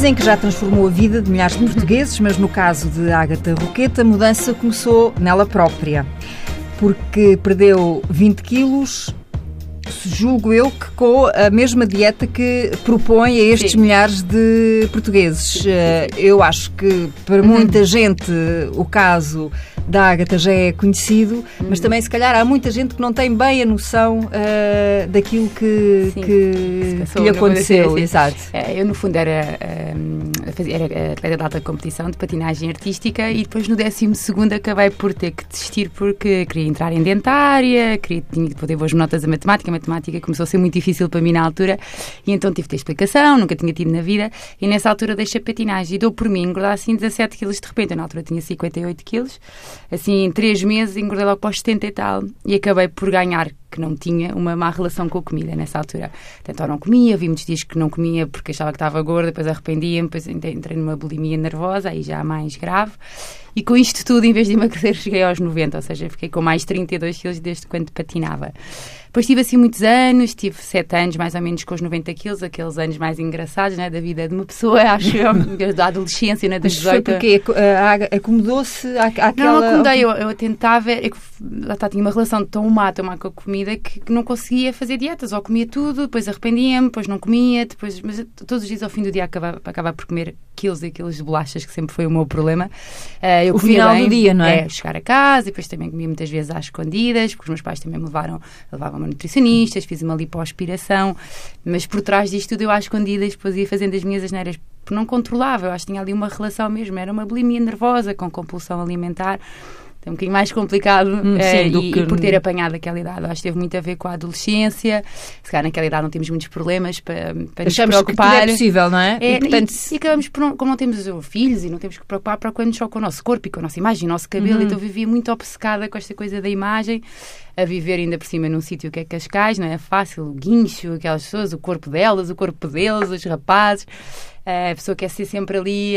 Dizem que já transformou a vida de milhares de portugueses, mas no caso de Ágata Roqueta, a mudança começou nela própria. Porque perdeu 20 quilos, julgo eu que com a mesma dieta que propõe a estes Sim. milhares de portugueses. Eh, eu acho que para muita gente o caso da Ágata já é conhecido, mas uhum. também se calhar há muita gente que não tem bem a noção uh, daquilo que, Sim, que, que, lhe aconteceu. Exato. Eh, eu, no fundo, era, era atleta de alta competição de patinagem artística e depois no 12 acabei por ter que desistir porque queria entrar em dentária, queria, tinha que poder boas notas a matemática, a matemática começou a ser muito difícil para mim na altura e então tive de ter explicação, nunca tinha tido na vida e nessa altura deixei a patinagem e dou por mim engordar assim 17 quilos de repente, eu, na altura tinha 58 quilos assim, em três meses engordei logo para os 70 e tal e acabei por ganhar que não tinha uma má relação com a comida nessa altura. Então não comia, vi muitos dias que não comia porque achava que estava gorda, depois arrependia-me, depois entrei numa bulimia nervosa, aí já mais grave. E com isto tudo, em vez de emagrecer, cheguei aos 90, ou seja, fiquei com mais 32 quilos desde quando patinava. Depois tive assim muitos anos, tive 7 anos mais ou menos com os 90 quilos, aqueles anos mais engraçados né, da vida de uma pessoa, acho eu, da adolescência, né, das 18. Foi porque acomodou-se àquela... Não, acomodei, eu, eu tentava, eu, lá está, tinha uma relação tão má, tão má com a comida que, que não conseguia fazer dietas, ou comia tudo, depois arrependia-me, depois não comia, depois, mas todos os dias ao fim do dia acabava, acabava por comer quilos e quilos de bolachas, que sempre foi o meu problema. Uh, eu o final bem, do dia, não é? é? Chegar a casa e depois também comia muitas vezes às escondidas, porque os meus pais também me levaram, levavam-me nutricionistas, fiz uma lipoaspiração, mas por trás disto tudo eu às escondidas depois ia fazendo as minhas asneiras porque não controlava, eu acho que tinha ali uma relação mesmo, era uma bulimia nervosa com compulsão alimentar é um bocadinho mais complicado hum, é, e, que... e, por ter apanhado aquela idade. Acho que teve muito a ver com a adolescência. Se calhar naquela idade não temos muitos problemas para, para nos preocupar. Que é possível, não é? é e, portanto... e, e, acabamos por, como não temos filhos e não temos que preocupar para quando só com o nosso corpo e com a nossa imagem, o nosso cabelo. Uhum. Então vivia muito obcecada com esta coisa da imagem, a viver ainda por cima num sítio que é Cascais, não é fácil, o guincho, aquelas pessoas, o corpo delas, o corpo deles, os rapazes. A pessoa quer ser sempre ali,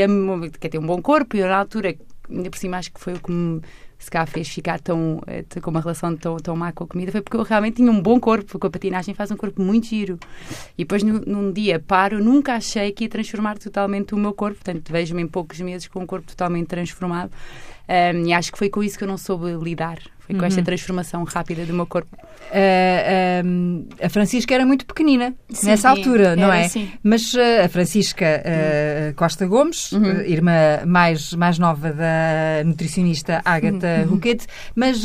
quer ter um bom corpo e na altura, ainda por cima acho que foi o que me se cá fez ficar tão, eh, com uma relação tão, tão má com a comida foi porque eu realmente tinha um bom corpo, com a patinagem faz um corpo muito giro. E depois num, num dia paro, nunca achei que ia transformar totalmente o meu corpo, portanto vejo-me em poucos meses com um corpo totalmente transformado. Um, e acho que foi com isso que eu não soube lidar. Foi com uhum. esta transformação rápida do meu corpo. Uh, a Francisca era muito pequenina sim, nessa altura, não é? Sim. Mas uh, a Francisca uh, Costa Gomes, uhum. irmã mais, mais nova da nutricionista Ágata uhum. Roquete, mas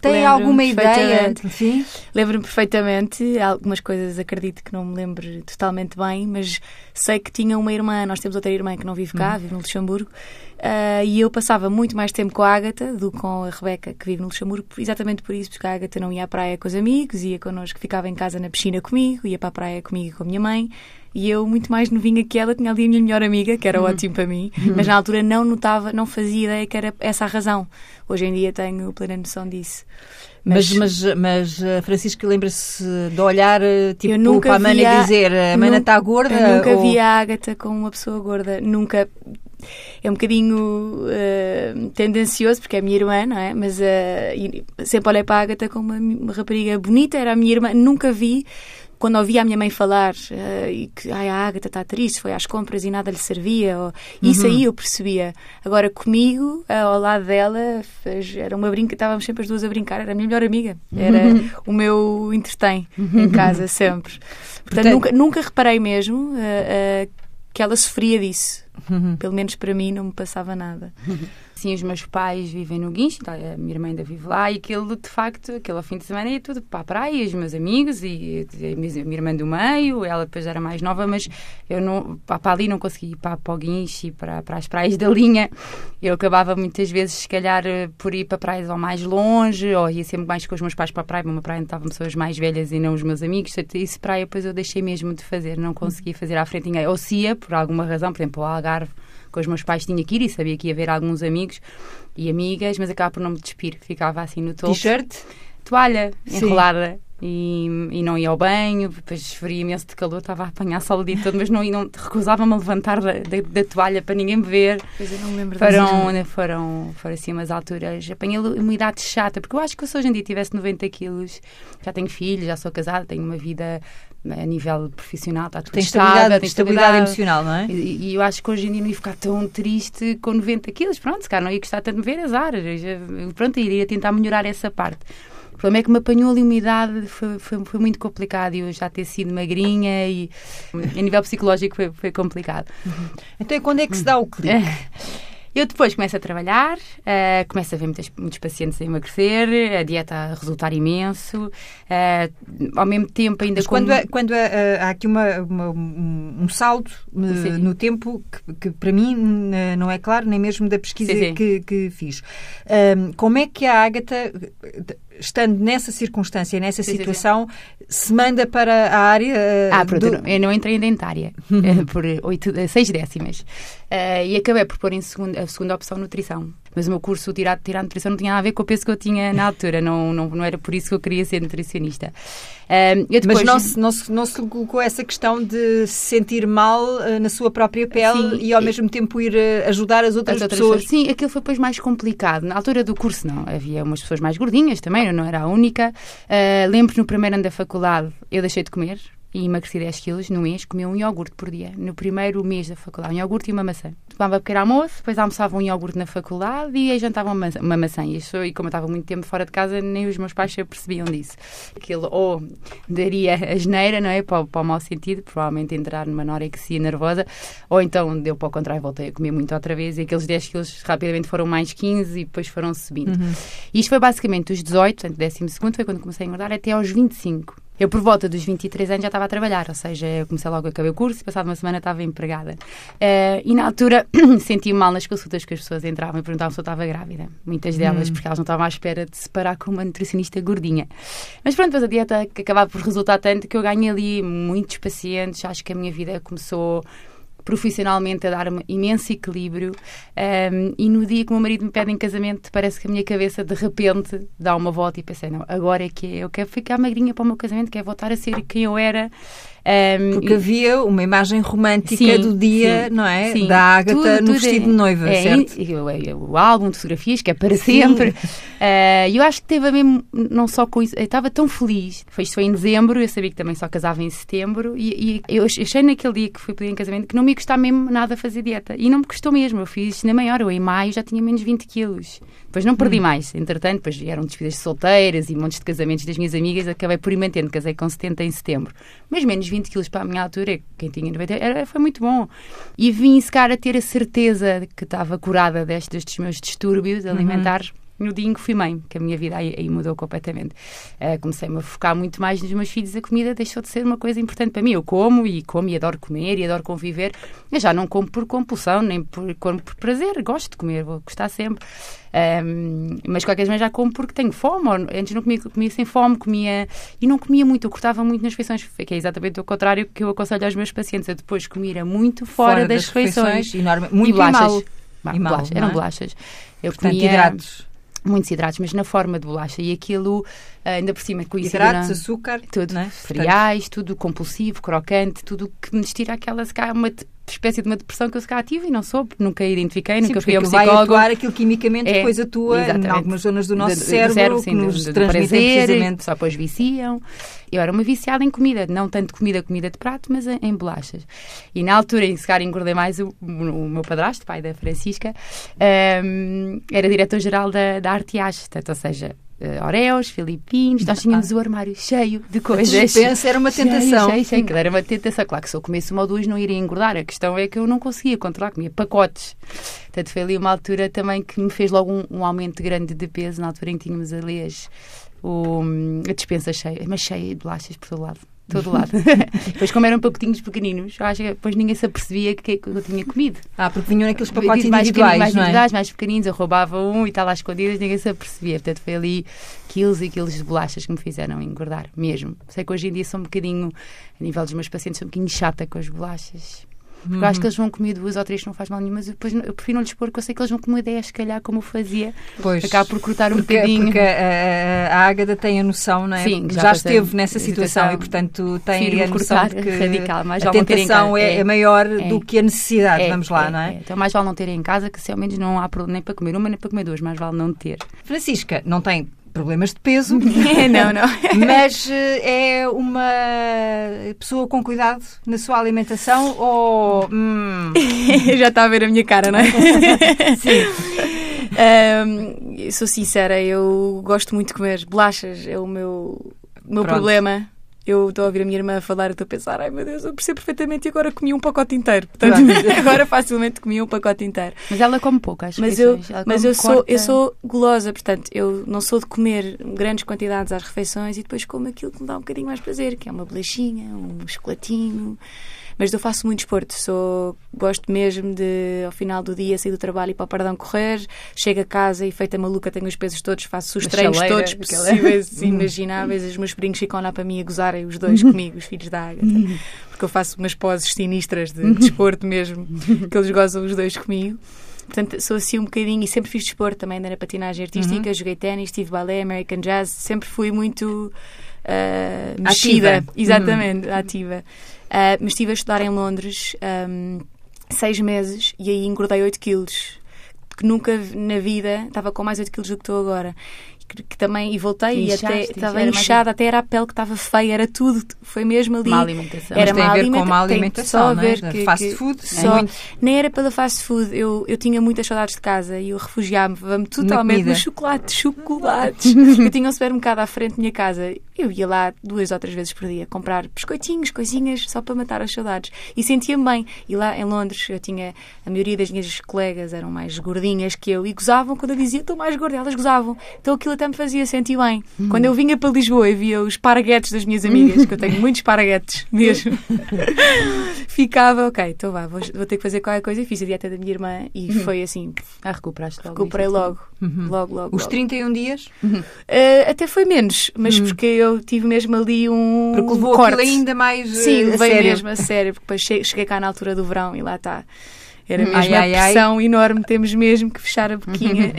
tem alguma ideia? Sim? Lembro-me perfeitamente. Algumas coisas acredito que não me lembro totalmente bem, mas sei que tinha uma irmã. Nós temos outra irmã que não vive cá, uhum. vive no Luxemburgo. Uh, e eu passava muito mais tempo com a Ágata do que com a Rebeca, que vive no Luxemburgo, exatamente por isso, porque a Ágata não ia à praia com os amigos, ia connosco, ficava em casa na piscina comigo, ia para a praia comigo e com a minha mãe. E eu, muito mais novinha que ela, tinha ali a minha melhor amiga, que era uhum. ótimo para mim, uhum. mas na altura não notava, não fazia ideia que era essa a razão. Hoje em dia tenho plena noção disso. Mas, mas, mas, mas eh, Francisco lembra-se de olhar eh, tipo eu nunca para a Mana e dizer a Mana está gorda? Eu nunca ou... vi a Ágata com uma pessoa gorda. Nunca é um bocadinho uh, tendencioso, porque é a minha irmã, não é? Mas uh, sempre olhei para a Agatha como uma, rapariga bonita, era a minha irmã, nunca vi. Quando ouvi a minha mãe falar uh, e que ai, a Agatha está triste, foi às compras e nada lhe servia, ou, isso uhum. aí eu percebia. Agora comigo, ao lado dela, fez, era uma brinca, estávamos sempre as duas a brincar, era a minha melhor amiga, era uhum. o meu entretém em uhum. casa sempre. Portanto, Portanto, nunca, nunca reparei mesmo que ela sofria disso. Pelo menos para mim não me passava nada. Sim, os meus pais vivem no Guincho, tá, a minha irmã ainda vive lá, e aquele, de facto, aquele fim de semana ia tudo para a praia, os meus amigos, e, a minha irmã do meio, ela depois era mais nova, mas eu não, para, ali não conseguia ir para, para o Guincho e para, para as praias da linha. Eu acabava muitas vezes, se calhar, por ir para praias ou mais longe, ou ia sempre mais com os meus pais para a praia, uma praia onde estavam pessoas mais velhas e não os meus amigos, isso praia depois eu deixei mesmo de fazer, não conseguia fazer à frente ninguém. Ou se ia, por alguma razão, por exemplo, ao Algarve, com os meus pais tinha que ir e sabia que ia haver alguns amigos e amigas, mas acaba por não me despir. Ficava assim no topo. T-shirt? Toalha enrolada. E, e, não ia ao banho, depois faria imenso de calor, estava a apanhar sol o dia todo, mas não, não recusava-me a levantar da, da, da, toalha para ninguém me ver. Pois eu não me lembro foram, né, foram, foram assim umas alturas. Apanhei uma idade chata, porque eu acho que se hoje em dia tivesse 90 quilos, já tenho filhos, já sou casada, tenho uma vida a nível profissional, está tudo Tem estável, estabilidade, tem estabilidade emocional, não é? E, e eu acho que hoje em dia não ia ficar tão triste com 90 quilos. Pronto, se calhar não ia gostar tanto de ver azar. Pronto, iria tentar melhorar essa parte. O problema é que me apanhou ali uma idade, foi, foi, foi muito complicado. E eu já ter sido magrinha e a nível psicológico foi, foi complicado. Então, e quando é que se dá o clique? Eu depois começo a trabalhar, eh, começo a ver muitas- muitos pacientes a emagrecer, a dieta a resultar imenso, eh, ao mesmo tempo ainda Mas como- quando, é- quando é, há aqui uma, uma- um um salto eh, no tempo que, que para mim eh, não é claro, nem mesmo da pesquisa Sim, sim. Que, que fiz. Ahm, como é que a Ágata, eh, estando nessa circunstância, nessa Sim, sim, sim. situação, se manda para a área eh, Ah, pronto, do- eu não- entrei em dentária eh, por oito, eh, seis décimas Eh, e acabei por pôr em segunda, a segunda opção nutrição. Mas o meu curso tirado tirar nutrição não tinha nada a ver com o peso que eu tinha na altura, não, não, não era por isso que eu queria ser nutricionista. Eh, eu Mas depois- não se, não, se, não se colocou essa questão de se sentir mal eh, na sua própria pele Sim, e ao e- mesmo tempo ir eh, ajudar as outras, As outras pessoas. Sim, aquilo foi depois mais complicado. Na altura do curso, não. Havia umas pessoas mais gordinhas também, eu não era a única. Uh, lembro no primeiro ano da faculdade, eu deixei de comer e emagreci 10 quilos no mês, comia um iogurte por dia. No primeiro mês da faculdade, um iogurte e uma maçã. Tomava pequeno almoço, depois almoçava um iogurte na faculdade e aí jantava uma, maçã- uma maçã. E, isso, e como eu estava muito tempo fora de casa, nem os meus pais se apercebiam disso. Aquilo ou daria a geneira, não é? Para, o- para o mau sentido, provavelmente entrar numa anorexia nervosa, ou então deu para o contrário, voltei a comer muito outra vez e aqueles 10 quilos rapidamente foram mais 15 e depois foram subindo. E isto foi basicamente dos 18, portanto, 12 segundo foi quando comecei a engordar, até aos 25. Eu, por volta dos 23 anos, já estava a trabalhar, ou seja, eu comecei logo, acabei o curso e, passado uma semana, estava empregada. Eh, e na altura senti mal nas consultas que as pessoas entravam e perguntavam se eu estava grávida. Muitas delas, porque elas não estavam à espera de se parar com uma nutricionista gordinha. Mas pronto, depois a dieta que acabava por resultar tanto que eu ganhei ali muitos pacientes, acho que a minha vida começou profissionalmente a dar-me imenso equilíbrio. Um, e no dia que o meu marido me pede em casamento parece que a minha cabeça de repente dá uma volta e pensei, não, agora é que é, eu quero ficar magrinha para o meu casamento, quero voltar a ser quem eu era um, Porque havia uma imagem romântica Sim, do dia, sim, não é? sim. Da Ágata Tudo- no tudo vestido é- de noiva, é, certo? e- e- o, álbum de fotografias, que é para sempre. E eu acho que teve a mesmo, não só com isso, eu estava tão feliz. Foi, isto foi em dezembro, eu sabia que também só casava em setembro, e, e eu achei naquele dia que fui pedir em casamento que não me ia custar mesmo nada fazer dieta. E não me custou mesmo, eu fiz na maior, eu em maio já tinha menos 20 quilos. Depois não Hum. perdi mais, entretanto, depois vieram despedidas de solteiras e montes de casamentos das minhas amigas, acabei por ir mantendo, casei com 70 em setembro. Mas menos 20 quilos para a minha altura, quem tinha 90, era, foi muito bom. E vim secar a ter a certeza de que estava curada destes, destes meus distúrbios alimentares. No dia em que fui mãe, que a minha vida aí, aí mudou completamente. Eh, Comecei-me a focar muito mais nos meus filhos, a comida deixou de ser uma coisa importante para mim. Eu como e como e adoro comer e adoro conviver. Eu já não como por compulsão, nem por, como por prazer. Gosto de comer, vou gostar sempre. Ahm, mas de qualquer maneira já como porque tenho fome. Antes não comia, comia sem fome, comia e não comia muito, eu cortava muito nas refeições, que é exatamente o contrário que eu aconselho aos meus pacientes. Eu depois comia muito fora, das, refeições. enorme, muito e bolachas. mal. E mal, bolachas, eram é? bolachas. Eu Portanto, comia hidratos. Muitos hidratos, mas na forma de bolacha. E aquilo, ah, ainda por cima, coincidiu Hidratos, açúcar, tudo, é? cereais, tudo compulsivo, crocante, tudo que me tira aquela, se calhar, uma espécie de uma depressão que eu se calhar tive e não soube, nunca identifiquei, Sim, nunca fui ao aquilo vai psicólogo. atuar, aquilo quimicamente É, depois atua em exatamente. algumas zonas do nosso Do- do cérebro, sim, que nos do- do transmitem prazer, precisamente. Só depois viciam. Eu era uma viciada em comida, não tanto comida, comida de prato, mas em, em bolachas. E na altura, em se calhar engordei mais, o, o meu padrasto, pai da Francisca, ahm, era diretor-geral da, da Arteage, portanto, ou seja, eh, Oreos, Filipinos, nós tínhamos o armário cheio de A coisas. dispensa era uma tentação. Cheio, cheio, cheio. Aquilo era uma tentação. Claro que se eu comesse uma ou duas não iria engordar. A questão é que eu não conseguia controlar, comia pacotes. Portanto, foi ali uma altura também que me fez logo um, um aumento grande de peso, na altura em que tínhamos ali as, o, a dispensa cheia, mas cheia de bolachas por todo lado. Todo lado. depois, como eram pacotinhos pequeninos, eu acho que depois ninguém se apercebia que, que eu tinha comido. Ah, porque vinham naqueles pacotes mais individuais, mais é? individuais, mais pequeninos, eu roubava um e estava lá escondidas, ninguém se apercebia. Portanto, foi ali quilos e quilos de bolachas que me fizeram engordar, mesmo. Sei que hoje em dia sou um bocadinho, a nível dos meus pacientes, sou um bocadinho chata com as bolachas. Porque eu acho que eles vão comer duas ou três, não faz mal nenhuma, mas eu, depois, eu prefiro não lhes pôr, porque eu sei que eles vão comer dez, se calhar, como eu fazia. Pois. Acaba por cortar um Porque, bocadinho. porque a, a, Ágada tem a noção, não é? Sim, já, já esteve nessa situação, situação. e, portanto, tem Prefiro a noção de que radical, mais a tentação é, É. é maior É. do que a necessidade. É, Vamos lá, é, não é? é. Então, mais vale não ter em casa, que se ao menos não há problema nem para comer uma nem para comer duas, mais vale não ter. Francisca não tem problemas de peso. não, não. Mas eh, é uma pessoa com cuidado na sua alimentação ou. Hum, Já está a ver a minha cara, não é? sim. Ahm, sou sincera, eu gosto muito de comer bolachas, é o meu, o meu Pronto. problema. Eu estou a ouvir a minha irmã falar e estou a pensar, ai meu Deus, eu percebo perfeitamente e agora comi um pacote inteiro. Portanto, agora facilmente comi um pacote inteiro. Mas ela come pouco, às Mas eu, refeições. Ela mas eu sou, eu sou gulosa, portanto, eu não sou de comer grandes quantidades às refeições e depois como aquilo que me dá um bocadinho mais prazer, que é uma bolachinha, um chocolatinho. Mas eu faço muito desporto, sou, gosto mesmo de, ao final do dia, sair do trabalho e para o Pardão correr, chego a casa e feita maluca, tenho os pesos todos, faço os A treinos chaleira, todos possíveis e imagináveis. Os meus sobrinhos ficam lá para mim a gozarem, os dois comigo, os filhos da Ágata, porque eu faço umas poses sinistras de desporto mesmo, que eles gozam os dois comigo. Portanto, sou assim um bocadinho e sempre fiz desporto também, andei na patinagem artística, joguei ténis, tive balé, American Jazz, sempre fui muito ah, mexida. Ativa. Exatamente, ativa. Ah, mas estive a estudar em Londres ahm, seis meses e aí engordei 8 quilos. Que nunca na vida estava com mais 8 quilos do que estou agora. Que, que também, e voltei e Inchaste, até estava era mais- inchada, até era a pele que estava feia, era tudo. Foi mesmo ali. Má alimentação. Era Mas tem má a ver alimenta- com má alimentação, só a é? ver que- fast que- food, só- muito. nem era pela fast food. Eu, eu tinha muitas saudades de casa e eu refugiava-me totalmente no chocolate, chocolates. eu tinha um supermercado à frente da minha casa. Eu ia lá duas ou três vezes por dia comprar biscoitinhos, coisinhas, só para matar as saudades. E sentia-me bem. E lá em Londres eu tinha. A maioria das minhas colegas eram mais gordinhas que eu e gozavam quando eu dizia estou mais gorda. Elas gozavam. Então aquilo até me fazia sentir bem. Quando eu vinha para Lisboa e via os paraguetes das minhas amigas, que eu tenho muitos paraguetes mesmo, ficava, ok, então vá, vou, vou ter que fazer qualquer coisa. E fiz a dieta da minha irmã e foi assim, Ah, recuperaste logo. recuperei isso, logo. Logo, logo. Os logo. 31 dias? Eh, até foi menos, mas porque eu tive mesmo ali um Porque levou corte. ainda mais Sim, eh, a levei sério. mesmo a sério, porque depois che- cheguei cá na altura do verão e lá está. Era Hum, mesmo ai, a ai, ai. pressão enorme, temos mesmo que fechar a boquinha.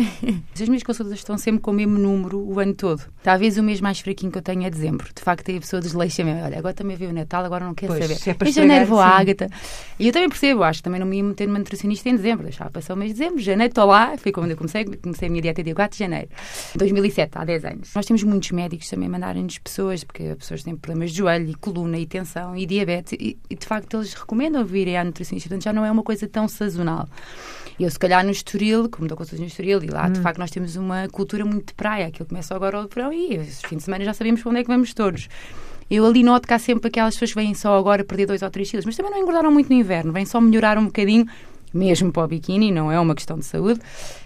As minhas consultas estão sempre com o mesmo número o ano todo. Talvez o mês mais fraquinho que eu tenho é dezembro. De facto, aí a pessoa desleixa mesmo. Olha, agora também veio o Natal, agora não quer Pois, saber. é em janeiro vou à Ágata. E eu também percebo, acho que também não me ia meter numa nutricionista em dezembro. Deixava passar o mês de dezembro. Janeiro estou lá, foi quando eu comecei. Comecei a minha dieta dia 4 de janeiro. 2007, há 10 anos. Nós temos muitos médicos também mandarem-nos pessoas, porque as pessoas têm problemas de joelho, e coluna, e tensão, e diabetes. E, e, de facto eles recomendam virem à nutricionista. Portanto, já não é uma coisa tão sazonal. Eu, se calhar, no Estoril, como dou consultas no Estoril, e lá, de facto, nós temos uma cultura muito de praia. Aquilo começa agora ao verão e esses fins de semana já sabemos para onde é que vamos todos. Eu ali noto que há sempre aquelas pessoas que vêm só agora perder 2 ou 3 quilos, mas também não engordaram muito no inverno, vêm só melhorar um bocadinho, mesmo para o biquíni, não é uma questão de saúde,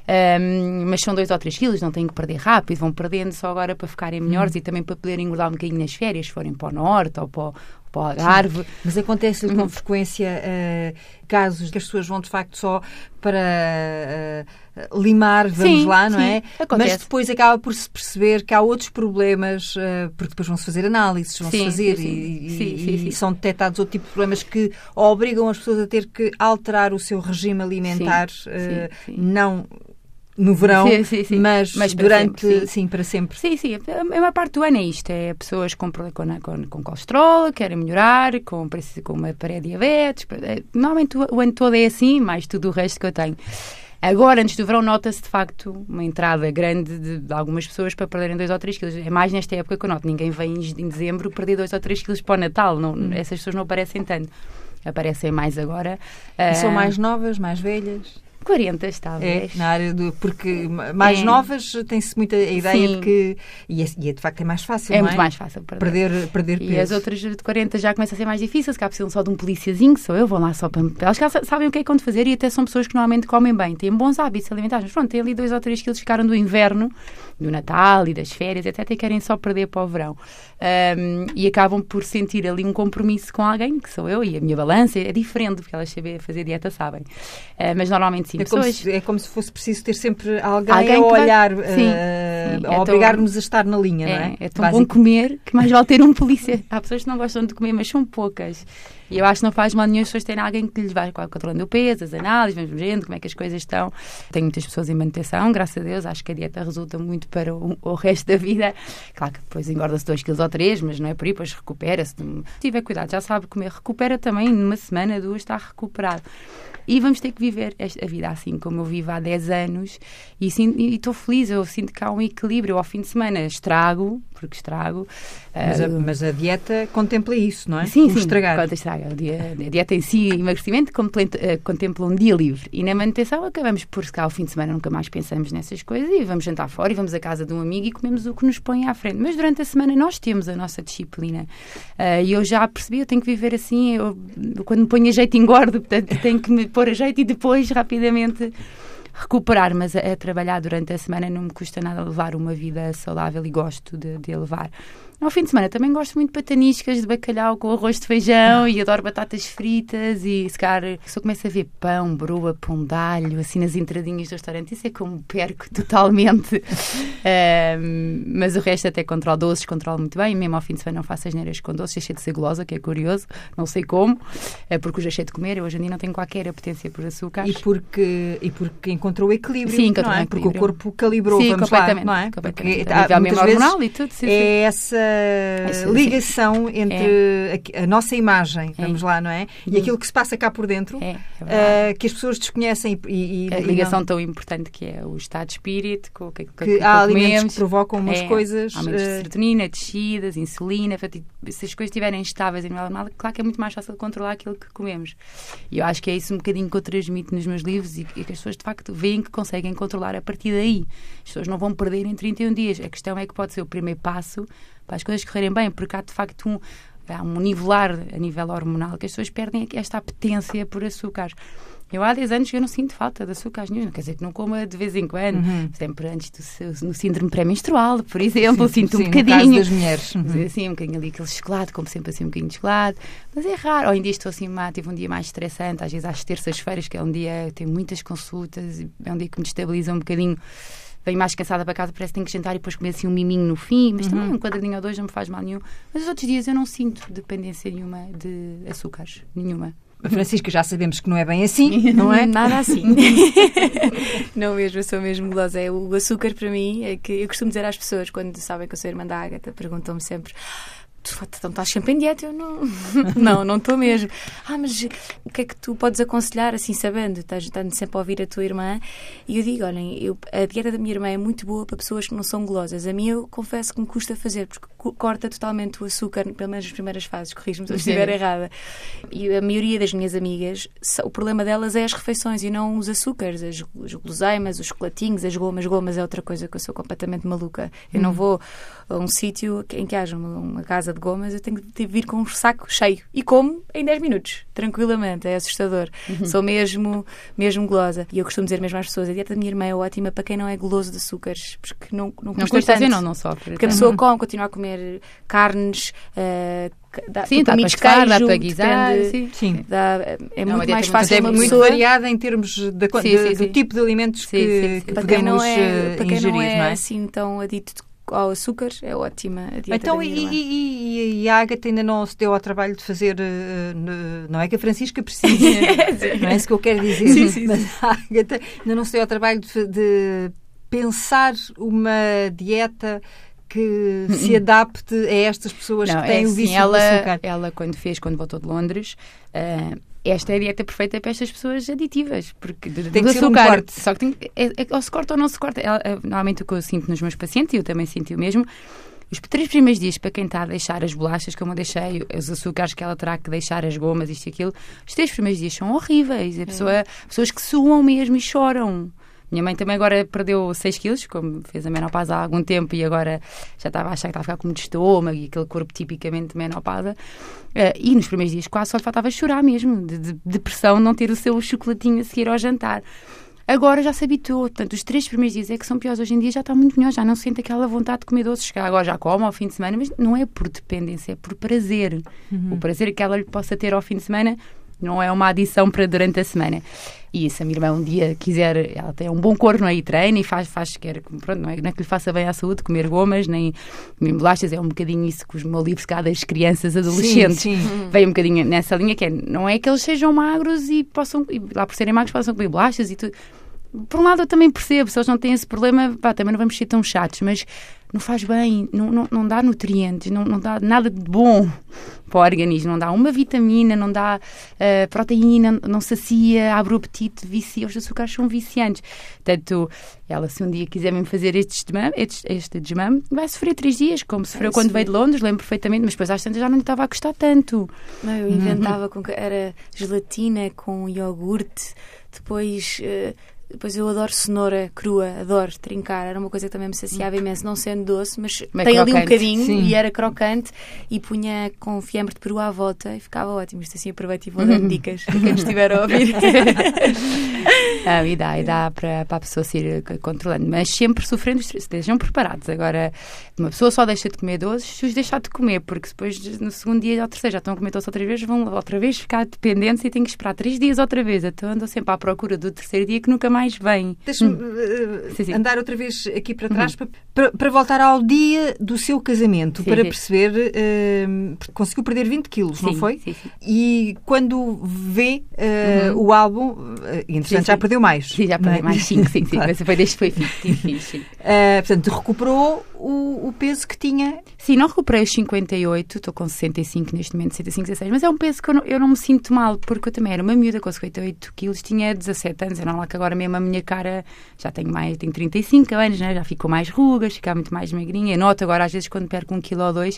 Ahm, mas são 2 ou 3 quilos, não têm que perder rápido, vão perdendo só agora para ficarem melhores e também para poderem engordar um bocadinho nas férias, se forem para o norte ou para para o Algarve. Mas acontece Uhum. com frequência eh, casos que as pessoas vão de facto só para eh, limar, vamos Sim, lá, não sim, é? acontece. Mas depois acaba por se perceber que há outros problemas, eh, porque depois vão-se fazer análises, vão-se fazer sim, e, e- e são detectados outro tipo de problemas que obrigam as pessoas a ter que alterar o seu regime alimentar, não no verão, Sim, sim, sim. mas, Mas durante, sempre, sim. sim, para sempre. Sim, sim. A maior parte do ano é isto. É pessoas com, com, com, com colesterol, querem melhorar, com, com uma pré-diabetes. É, Normalmente o, o ano todo é assim, mais tudo o resto que eu tenho. Agora, antes do verão, nota-se de facto uma entrada grande de, de algumas pessoas para perderem 2 ou 3 quilos. É mais nesta época que eu noto. Ninguém vem em, em dezembro perder 2 ou 3 quilos para o Natal. Não, Essas pessoas não aparecem tanto. Aparecem mais agora. E são Ah, mais novas, mais velhas? 40, É, talvez. na área do. Porque mais É. novas tem-se muita ideia Sim. de que. E é, e é, de facto é mais fácil. É muito mais fácil perder. Perder, perder E peso. as outras de 40 já começa a ser mais difícil, se cá precisam só de um policiazinho, que sou eu, vão lá só para. Elas já sa- sabem o que é que vão fazer e até são pessoas que normalmente comem bem, têm bons hábitos alimentares, mas pronto, têm ali 2 ou 3 quilos que ficaram do inverno, do Natal e das férias, etc. e querem só perder para o verão. Ahm, e acabam por sentir ali um compromisso com alguém, que sou eu, e a minha balança é diferente, porque elas sabem fazer dieta, sabem. Ah, mas normalmente É como, se, é como se fosse preciso ter sempre alguém, Alguém a que vai- olhar, Sim, eh, sim, a é tão- obrigar-nos a estar na linha, não é? É, é tão Basic- bom comer que mais vale ter um polícia. Há pessoas que não gostam de comer, mas são poucas. E eu acho que não faz mal nenhum as pessoas terem alguém que lhes vai controlando o peso, as análises, vamos vendo como é que as coisas estão. Tenho muitas pessoas em manutenção, graças a Deus. Acho que a dieta resulta muito para o, o resto da vida. Claro que depois engorda-se 2 kg ou 3, mas não é por aí, depois recupera-se. Se tiver cuidado, já sabe comer. Recupera também numa semana, duas, está recuperado. E vamos ter que viver a vida assim como eu vivo há 10 anos e estou feliz, eu sinto que há um equilíbrio. Ao fim de semana estrago, porque estrago. Mas, uh, a, mas a, dieta contempla isso, não é? Sim, sim. Estragar. Conta estraga. A, dieta em si, emagrecimento, uh, contempla um dia livre. E na manutenção acabamos por, cá, ao fim de semana nunca mais pensamos nessas coisas e vamos jantar fora e vamos à casa de um amigo e comemos o que nos põe à frente. Mas durante a semana nós temos a nossa disciplina. Uh, e eu já percebi, eu tenho que viver assim. Eu, quando me ponho a jeito, engordo, portanto tenho que me pôr a jeito e depois rapidamente recuperar, mas a, a, trabalhar durante a semana não me custa nada levar uma vida saudável e gosto de, de levar. Ao fim de semana também gosto muito de pataniscas de bacalhau com arroz de feijão e adoro batatas fritas e se calhar eu começo a ver pão, broa, pão de alho, assim nas entradinhas do restaurante, isso é como perco totalmente. um, mas o resto até controlo doces, controlo muito bem, mesmo ao fim de semana não faço as neiras com doces, deixei de ser gulosa, que é curioso, não sei como, é porque já achei de comer, eu hoje em dia não tenho qualquer apetência por açúcar. E porque, e porque encontrou o equilíbrio, sim, encontrou é? Equilíbrio. Porque o corpo calibrou, sim, vamos completamente, lá, não é? Completamente. Porque, há, hormonal e tudo. Sim, é essa essa ligação entre é. a, a, nossa imagem, é. vamos lá, não é? E aquilo que se passa cá por dentro, uh, que as pessoas desconhecem. E, e a ligação não... tão importante que é o estado de espírito, com o que, que, há alimentos comemos. que provocam umas coisas. Aumentos uh... de serotonina, descidas, insulina. Se as coisas estiverem estáveis e normal, claro que é muito mais fácil controlar aquilo que comemos. E eu acho que é isso um bocadinho que eu transmito nos meus livros e, e que as pessoas de facto veem que conseguem controlar a partir daí. As pessoas não vão perder em 31 dias. A questão é que pode ser o primeiro passo para as coisas correrem bem, porque há de facto um, há um nivelar a nível hormonal que as pessoas perdem esta apetência por açúcar. Eu há 10 anos que eu não sinto falta de açúcar nenhum, quer dizer que não coma de vez em quando, uhum. sempre antes do no síndrome pré-menstrual, por exemplo, sim, sinto sim, um bocadinho. das mulheres. Uhum. Assim, um bocadinho ali aquele chocolate, como sempre assim um bocadinho de chocolate, mas é raro. Em dia estou assim, má, tive um dia mais estressante, às vezes às terças-feiras, que é um dia, tenho muitas consultas, é um dia que me destabiliza um bocadinho venho mais cansada para casa, parece que tenho que jantar e depois comer assim um miminho no fim, mas uhum. também um quadradinho ou dois não me faz mal nenhum. Mas os outros dias eu não sinto dependência nenhuma de açúcares, nenhuma. Francisca, já sabemos que não é bem assim, não é? Nada assim. não mesmo, eu sou mesmo gulosa. É, o açúcar para mim é que eu costumo dizer às pessoas quando sabem que eu sou irmã da Ágata, perguntam-me sempre então estás sempre em dieta? Eu não, não, não estou mesmo. Ah, mas o que é que tu podes aconselhar, assim, sabendo? Estás, estás sempre a ouvir a tua irmã. E eu digo, olhem, eu, a dieta da minha irmã é muito boa para pessoas que não são golosas. A mim, eu confesso que me custa fazer, porque corta totalmente o açúcar, pelo menos nas primeiras fases, corrijo-me se eu estiver errada. E a maioria das minhas amigas, o problema delas é as refeições e não os açúcares, as, as guloseimas, os chocolatinhos, as gomas. Gomas é outra coisa que eu sou completamente maluca. Eu hum. não vou a um sítio em que haja uma, uma casa de gomas, eu tenho que vir com um saco cheio. E como em 10 minutos, tranquilamente. É assustador. Uhum. Sou mesmo, mesmo gulosa. E eu costumo dizer mesmo às pessoas: a dieta da minha irmã é ótima para quem não é guloso de açúcares, porque não, não, não custa tanto. não, não sofre. Porque a pessoa uhum. come, continua a comer carnes. Uh, Dá, sim, dá para estar, dá para guisar, sim. sim. Dá, é não, muito mais fácil. É muito pessoa... variada em termos de, de, sim, sim, do tipo de alimentos que, que para podemos não é, eh, para quem ingerir, não é, não é? assim tão adito ao açúcar, é ótima a dieta Então, e, e, e, a Agatha ainda não se deu ao trabalho de fazer, uh, não é que a Francisca precise, não é isso que eu quero dizer, sim, sim, mas a Agatha ainda não se deu ao trabalho de, de pensar uma dieta que se adapte a estas pessoas não, que têm é o vício assim, ela, do açúcar. Ela, quando fez, quando voltou de Londres, uh, esta é a dieta perfeita para estas pessoas aditivas. Porque tem que açúcar, ser um corte. Só que tem, é, é, ou se corta ou não se corta. É, é, normalmente o que eu sinto nos meus pacientes, e eu também senti o mesmo, os três primeiros dias para quem está a deixar as bolachas, como eu deixei, os açúcares que ela terá que deixar, as gomas, isto e aquilo, os três primeiros dias são horríveis. A pessoa, é. Pessoas que suam mesmo e choram. Minha mãe também agora perdeu 6 quilos, como fez a menopausa há algum tempo e agora já estava a achar que estava a ficar com muito estômago e aquele corpo tipicamente de menopausa. Uh, e nos primeiros dias quase só lhe faltava chorar mesmo, de, de depressão, não ter o seu chocolatinho a seguir ao jantar. Agora já se habituou, portanto, os três primeiros dias é que são piores. Hoje em dia já está muito melhor, já não sente aquela vontade de comer doces. Agora já come ao fim de semana, mas não é por dependência, é por prazer. Uhum. O prazer que ela lhe possa ter ao fim de semana não é uma adição para durante a semana. E se a minha irmã um dia quiser, ela tem um bom é? E treina e faz, faz quer, pronto, não é, não é que lhe faça bem à saúde, comer gomas, nem, nem bolachas, é um bocadinho isso que os meus livros cá das crianças, adolescentes, sim, sim. vem um bocadinho nessa linha, que é, não é que eles sejam magros e possam, e lá por serem magros, possam comer bolachas e tudo por um lado eu também percebo, se eles não têm esse problema, pá, também não vamos ser tão chatos, mas não faz bem, não, não, não dá nutrientes, não, não dá nada de bom para o organismo, não dá uma vitamina, não dá uh, proteína, não sacia, abre o apetite, vicia, os açúcares são viciantes. Portanto, ela se um dia quiser mesmo fazer este desmame, este, este desmame, vai sofrer três dias, como sofreu é, quando veio de Londres, lembro perfeitamente, mas depois às tantas já não lhe estava a custar tanto. Não, eu inventava uhum. com era gelatina com iogurte, depois... Uh, depois eu adoro cenoura crua, adoro trincar. Era uma coisa que também me saciava imenso, não sendo doce, mas, mas tem ali um bocadinho Sim. e era crocante e punha com fiambre de peru à volta e ficava ótimo. Isto assim aproveito e vou dando dicas para quem estiver a ouvir. ah, e dá, e dá para, para a pessoa se ir controlando, mas sempre sofrendo, estejam preparados. Agora, uma pessoa só deixa de comer doces se os deixar de comer, porque depois no segundo dia ou terceiro já estão a comer doce outra vez, vão outra vez ficar dependentes e têm que esperar três dias outra vez. Então andam sempre à procura do terceiro dia que nunca mais bem. Deixa-me uh, andar outra vez aqui para trás uhum. para, para, voltar ao dia do seu casamento, sim, para sim. perceber. Uh, conseguiu perder 20 quilos, sim, não foi? E quando vê uh, uhum. o álbum, entretanto já perdeu mais. Sim, já perdeu é? mais 5, sim, sim. Claro. Foi desde que foi filho. portanto, recuperou o, o, peso que tinha. Sim, não recuperei os 58, estou com 65 neste momento, 65, 16, mas é um peso que eu não, eu não me sinto mal, porque eu também era uma miúda com 58 quilos, tinha 17 anos, era lá que agora mesmo a minha cara já tenho mais, tenho 35 anos, né? já ficou mais rugas, fica muito mais magrinha. Noto agora, às vezes, quando perco um quilo ou dois,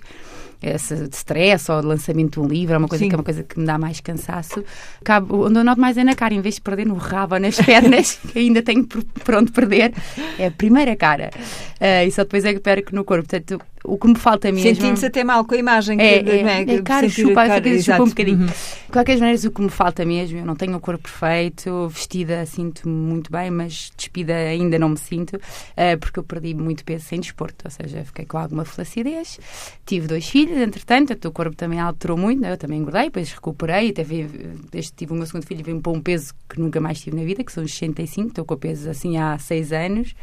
esse de stress ou de lançamento de um livro, é uma coisa Sim. que é uma coisa que me dá mais cansaço. Acabo, onde eu noto mais é na cara, em vez de perder no rabo ou nas pernas, que ainda tenho por, por onde perder, é a primeira cara. Uh, e só depois é que perco no corpo. Portanto, o que me falta mesmo. Sentindo-se até mal com a imagem. É, que, é, é, é cara, chupa, a cara, chupa um bocadinho. Uhum. De qualquer maneira, o que me falta mesmo, eu não tenho o corpo perfeito, vestida sinto-me muito bem, mas despida ainda não me sinto, uh, porque eu perdi muito peso sem desporto, ou seja, fiquei com alguma flacidez. Tive dois filhos, entretanto, o teu corpo também alterou muito, né? eu também engordei, depois recuperei, até vi, desde que tive o meu segundo filho, vim para um peso que nunca mais tive na vida, que são os 65, estou com peso assim há seis anos,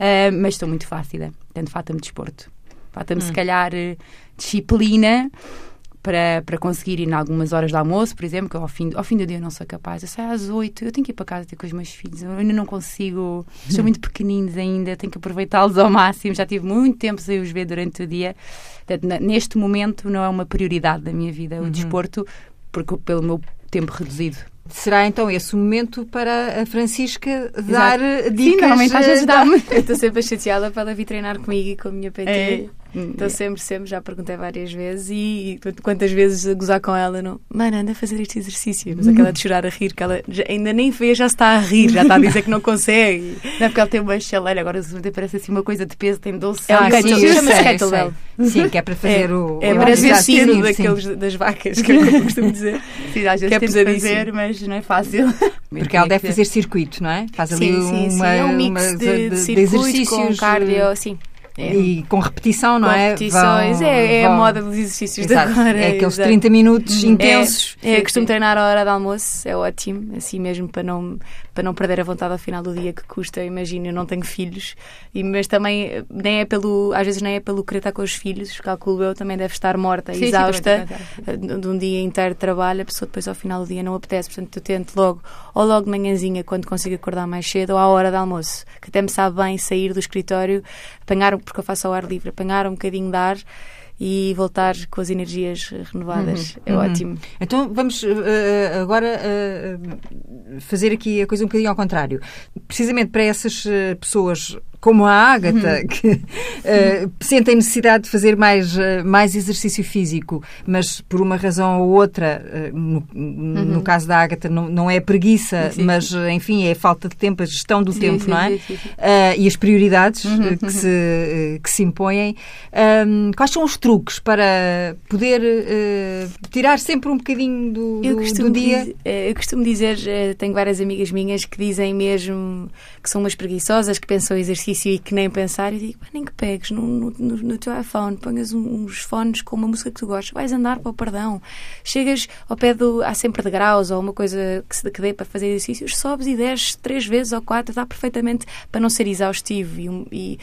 uh, mas estou muito fácil, portanto, falta-me desporto. Falta-me, hum. se calhar, eh, disciplina para, para conseguir ir em algumas horas de almoço, por exemplo, que ao fim, ao fim do dia eu não sou capaz. Eu saio às oito, eu tenho que ir para casa ter com os meus filhos. Eu ainda não consigo, são muito pequeninos ainda, tenho que aproveitá-los ao máximo. Já tive muito tempo sem os ver durante o dia. Portanto, neste momento não é uma prioridade da minha vida o uhum. desporto, porque pelo meu tempo reduzido. Será então esse o momento para a Francisca dar Exato. dicas? Sim, normalmente às vezes dá-me. Eu estou sempre chateada para ela vir treinar comigo e com a minha PT. É. Estou hum, sempre, sempre, já perguntei várias vezes e quantas vezes a gozar com ela, não, mano, anda a fazer este exercício. Mas aquela de chorar a rir, que ela já, ainda nem fez, já está a rir, já está a dizer que não consegue. Não é porque ela tem uma chaleira, agora parece assim uma coisa de peso, tem 12 é um ah, chama-se kettlebell. Sim, que é para fazer é, o. É para fazer sino daqueles das vacas, que eu costumo dizer. Sim, às vezes que é fazer, mas não é fácil. Porque ela deve fazer circuito, não é? Faz ali sim, sim, uma, sim. É um mix uma, de, de, de, exercícios. Com cardio, sim. É. E com repetição, não com é? Repetições, vão, é, é vão... a moda dos exercícios Exato. de agora. É aqueles exato. 30 minutos uhum. intensos. É, é costumo treinar a hora de almoço, é ótimo, assim mesmo para não, para não perder a vontade ao final do dia que custa. Imagino, eu não tenho filhos, e, mas também nem é pelo, às vezes nem é pelo querer estar com os filhos, calculo eu, também deve estar morta, sim, exausta sim, de um dia inteiro de trabalho, a pessoa depois ao final do dia não apetece, portanto eu tento logo, ou logo de manhãzinha quando consigo acordar mais cedo, ou à hora de almoço, que até me sabe bem sair do escritório, apanhar, porque eu faço ao ar livre, apanhar um bocadinho de ar e voltar com as energias renovadas. Uhum, é uhum. ótimo. Então vamos uh, agora uh, fazer aqui a coisa um bocadinho ao contrário. Precisamente para essas pessoas como a Ágata, uhum. que uh, sentem necessidade de fazer mais, uh, mais exercício físico, mas por uma razão ou outra, uh, no, uhum. no, caso da Ágata, não, não é preguiça, sim, mas enfim, é falta de tempo, a gestão do sim, tempo, sim, não é? e as prioridades uhum. que, se, que se impõem. Um, quais são os truques para poder tirar sempre um bocadinho do, do, do dia? Dizer, eu costumo dizer, tenho várias amigas minhas que dizem mesmo que são umas preguiçosas, que pensam exercício exercício e que nem pensar, e digo, nem que pegues no, no, no, teu iPhone, ponhas uns fones com uma música que tu gostas, vais andar para o perdão, chegas ao pé do. há sempre de graus ou uma coisa que, se, dê para fazer exercícios, sobes e desces três vezes ou quatro, dá perfeitamente para não ser exaustivo e, e,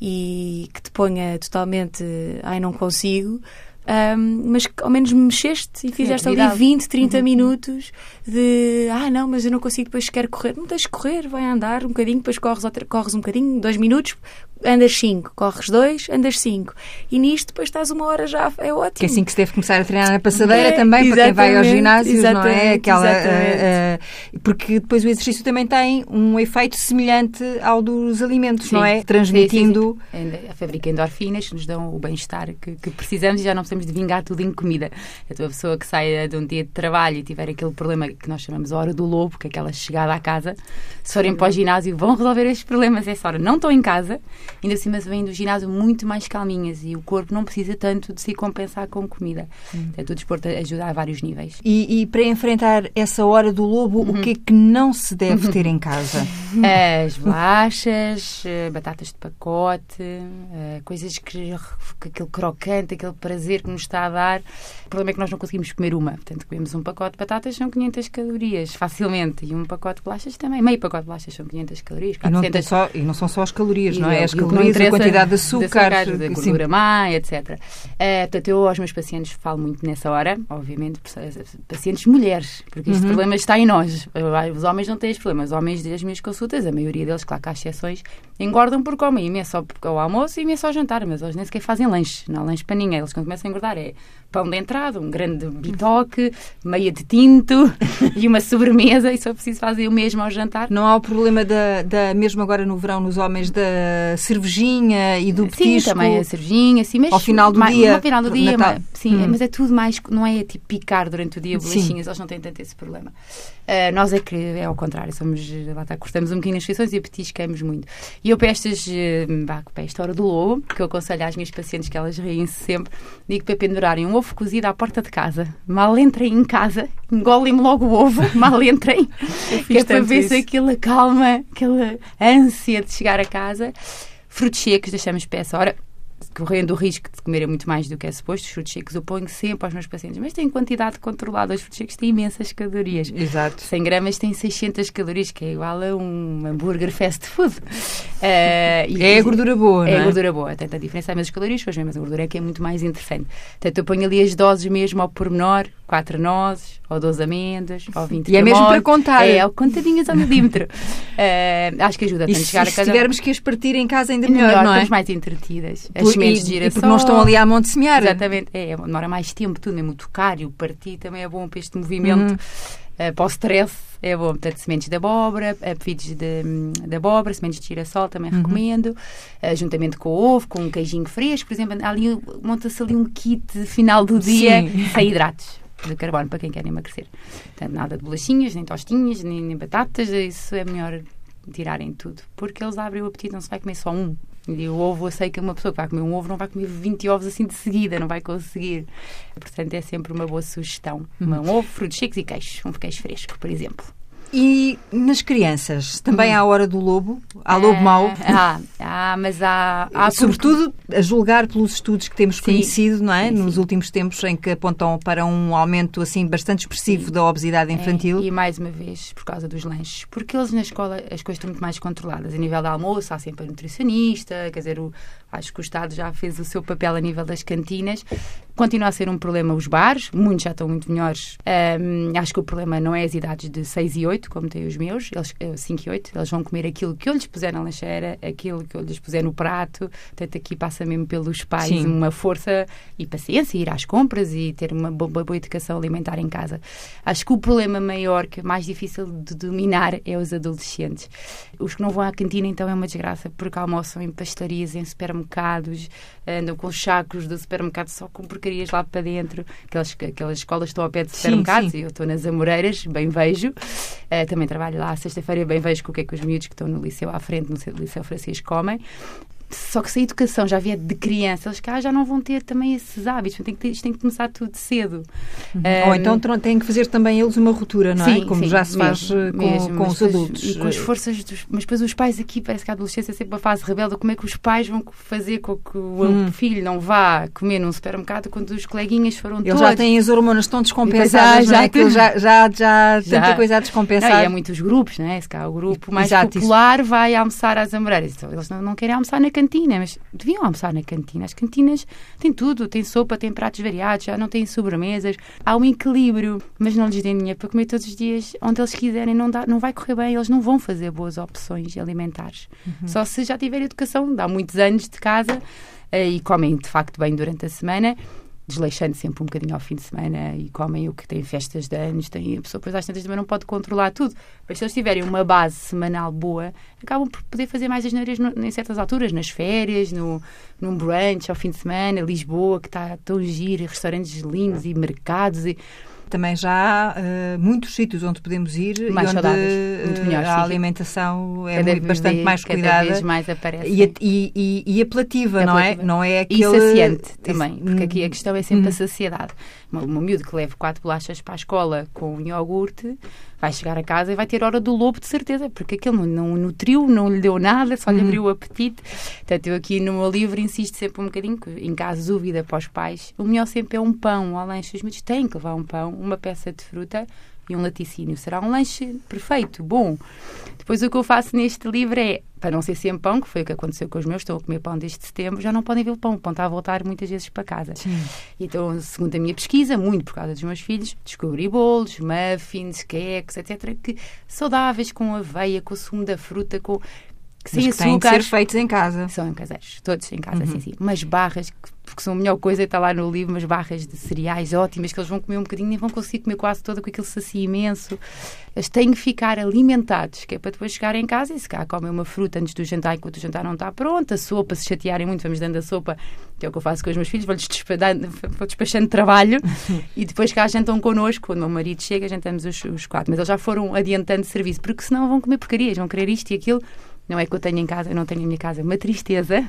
e que te ponha totalmente, ai, não consigo Um, mas ao menos me mexeste e fizeste ali 20, 30 uhum. minutos de ah, não, mas eu não consigo depois sequer correr. Não tens de correr, vai andar um bocadinho, depois corres, outra, corres um bocadinho, dois minutos, andas 5, corres 2, andas 5. E nisto depois estás uma hora já, é ótimo. Que é assim que se deve começar a treinar na passadeira é, também, para quem vai ao ginásio, não é? Aquela, uh, uh, porque depois o exercício também tem um efeito semelhante ao dos alimentos, sim. não é? Transmitindo... Sim, sim, a fabrica endorfinas que nos dão o bem-estar que, que, precisamos e já não precisamos de vingar tudo em comida. A tua pessoa que sai de um dia de trabalho e tiver aquele problema que nós chamamos a hora do lobo, que é aquela chegada à casa, se forem para o ginásio vão resolver estes problemas essa hora. Não estão em casa ainda assim mas vêm do ginásio muito mais calminhas e o corpo não precisa tanto de se compensar com comida. Hum. Portanto, o desporto ajuda a vários níveis. E, e, para enfrentar essa hora do lobo, uhum. o que é que não se deve ter em casa? As bolachas, eh, batatas de pacote, eh, coisas que aquele crocante, aquele prazer que nos está a dar. O problema é que nós não conseguimos comer uma. Portanto, comemos um pacote de batatas, são 500 calorias, facilmente. E um pacote de bolachas também. Meio pacote de bolachas são 500 calorias. 400... E, não só, e não são só as calorias, e não é? As calorias, a quantidade de açúcar, de, açúcar, de gordura má, etc. Uh, portanto, eu aos meus pacientes falo muito nessa hora, obviamente, pacientes mulheres, porque este uhum. problema está em nós. Os homens não têm este problema. Os homens das minhas consultas, a maioria deles, claro que há exceções, engordam porque comem imenso ao almoço e imenso ao jantar, mas eles nem sequer fazem lanche. Não há lanche para ninguém. Eles quando começam a engordar é pão de entrada, um grande bitoque, meia de tinto e uma sobremesa e só preciso fazer o mesmo ao jantar. Não há o problema da, da mesmo agora no verão nos homens da cervejinha e do petisco? Sim, também a cervejinha, sim, mas ao final do mais, dia. Ao final do dia, mas, sim, hum. mas é tudo mais, não é tipo picar durante o dia bolachinhas, eles não têm tanto esse problema. Uh, nós é que é ao contrário, somos, lá está, cortamos um bocadinho as refeições e petiscamos muito. E eu para estas, uh, para esta hora do lobo, que eu aconselho às minhas pacientes que elas riem-se sempre, digo para pendurarem um ovo cozido à porta de casa. Mal entrem em casa, engolem-me logo o ovo, mal entrem, que é para ver isso. se aquilo acalma, aquela ânsia de chegar a casa. Frutos secos deixamos para essa hora correndo o risco de comer muito mais do que é suposto, os frutos secos eu ponho sempre aos meus pacientes, mas tem quantidade controlada. Os frutos secos têm imensas calorias. Exato. 100 gramas tem 600 calorias, que é igual a um hambúrguer fast food. Uh, é a gordura boa, é? É a gordura boa. Tanto a diferença é menos calorias, mas a gordura é que é muito mais interessante. Portanto, eu ponho ali as doses mesmo ao pormenor, 4 nozes, ou 12 amêndoas, ou 20 E é mesmo para contar. É, contadinhas ao milímetro. Uh, acho que ajuda a chegar a casa. Se tivermos que as partir em casa ainda melhor, melhor não é? Estamos mais entretidas. As Por, sementes e, de girassol. E porque não estão ali à mão de semear. Exatamente. É, demora mais tempo, tudo mesmo. O tocar e o partir também é bom para este movimento. Uhum. Uh, para o stress é bom. Portanto, sementes de abóbora, apelidos de, de abóbora, sementes de girassol também uhum. recomendo. Uh, juntamente com o ovo, com um queijinho fresco, por exemplo. Ali monta-se ali um kit final do dia Sim. sem hidratos de carbono para quem quer emagrecer. Portanto, nada de bolachinhas, nem tostinhas, nem, nem batatas, isso é melhor tirarem tudo, porque eles abrem o apetite, não se vai comer só um. E o ovo, eu sei que uma pessoa que vai comer um ovo não vai comer 20 ovos assim de seguida, não vai conseguir. Portanto, é sempre uma boa sugestão. Uhum. Um ovo, frutos secos e queijo, um queijo fresco, por exemplo. E nas crianças, também hum. há a hora do lobo? Há lobo é, mau? Há, há, mas há... há Sobretudo a julgar pelos estudos que temos sim, conhecido, não é? Sim, Nos sim. últimos tempos em que apontam para um aumento assim bastante expressivo da obesidade é, infantil. É, e mais uma vez, por causa dos lanches. Porque eles na escola, as coisas estão muito mais controladas. A nível da almoço, há sempre a nutricionista, quer dizer, o, acho que o Estado já fez o seu papel a nível das cantinas. Continua a ser um problema os bares, muitos já estão muito melhores. Um, acho que o problema não é as idades de 6 e 8, como têm os meus, eles, 5 eh, e 8, eles vão comer aquilo que eu lhes puser na lancheira, aquilo que eu lhes puser no prato. Portanto, aqui passa mesmo pelos pais Sim. uma força e paciência, ir às compras e ter uma boa, boa educação alimentar em casa. Acho que o problema maior, que é mais difícil de dominar, é os adolescentes. Os que não vão à cantina, então, é uma desgraça, porque almoçam em pastarias, em supermercados, andam com os sacos do supermercado só com porcarias lá para dentro. Aquelas, aquelas escolas estão ao pé de supermercados e eu estou nas Amoreiras, bem vejo. Uh, também trabalho lá sexta-feira, bem vejo o que é que os miúdos que estão no liceu à frente, no Liceu Francisco, comem. Só que se a educação já vier de criança, eles cá já não vão ter também esses hábitos. Tem que ter, isto tem que começar tudo cedo. Uhum. Um, Ou então têm que fazer também eles uma ruptura, não é? sim, é? Como sim, já se faz mesmo, eh, com, mesmo, com os adultos. E com as forças dos. Mas depois os pais aqui, parece que a adolescência é sempre uma fase rebelde. Como é que os pais vão fazer com que o hum. filho não vá comer num supermercado quando os coleguinhas foram eles todos? Eles já têm as hormonas tão descompensadas, já, já, é? já, já, já, já tanta coisa a descompensar. Não, e há muitos grupos, não é? Se cá o grupo mais Exato, popular isso. vai almoçar às amoreiras. Então, eles não, não querem almoçar na cantina cantina, mas deviam almoçar na cantina. As cantinas têm tudo, têm sopa, têm pratos variados, já não têm sobremesas. Há um equilíbrio, mas não lhes deem dinheiro para comer todos os dias onde eles quiserem. Não, dá, não vai correr bem, eles não vão fazer boas opções alimentares. Uhum. Só se já tiver educação, dá muitos anos de casa eh, e comem de facto bem durante a semana desleixando sempre um bocadinho ao fim de semana e comem o que tem festas de anos, tem, a pessoa depois às tantas também não pode controlar tudo. Mas se eles tiverem uma base semanal boa, acabam por poder fazer mais as neiras em certas alturas, nas férias, no, num brunch ao fim de semana, Lisboa, que está tão giro, restaurantes lindos e mercados e também já há uh, muitos sítios onde podemos ir mais e onde muito melhor, a alimentação é muito, bastante vez, mais cuidada mais aparece. E, e, e, apelativa, não é? Não é aquele... E saciante também, porque aqui a questão é sempre a saciedade. Uma, uma miúdo que leve quatro bolachas para a escola com um iogurte vai chegar a casa e vai ter hora do lobo de certeza, porque aquele não, não nutriu, não lhe deu nada, só lhe uhum. abriu o apetite. Portanto, eu aqui no meu livro insisto sempre um bocadinho, que, em caso de dúvida para os pais, o melhor sempre é um pão ao lanche. Os miúdos têm que levar um pão, uma peça de fruta e um laticínio. Será um lanche perfeito, bom. Depois o que eu faço neste livro é, para não ser sempre pão, que foi o que aconteceu com os meus, estão a comer pão desde setembro, já não podem ver o pão, o pão está a voltar muitas vezes para casa. Sim. Então, segundo a minha pesquisa, muito por causa dos meus filhos, descobri bolos, muffins, queques, etc., que saudáveis, com aveia, com o sumo da fruta, com que Mas que têm de ser feitos em casa. São em caseiros, todos em casa, uhum. sim, sim. Umas barras, que, que são a melhor coisa, está lá no livro, umas barras de cereais ótimas, que eles vão comer um bocadinho e vão conseguir comer quase toda com aquele saci imenso. Eles têm que ficar alimentados, que é para depois chegar em casa e se cá comem uma fruta antes do jantar, enquanto o jantar não está pronto, a sopa, se chatearem muito, vamos dando a sopa, que é o que eu faço com os meus filhos, vou-lhes vou despachando trabalho e depois cá jantam connosco, quando o meu marido chega, jantamos os, os quatro. Mas eles já foram adiantando serviço, porque senão vão comer porcarias, vão querer isto e aquilo não é que eu tenho em casa, eu não tenho em minha casa uma tristeza.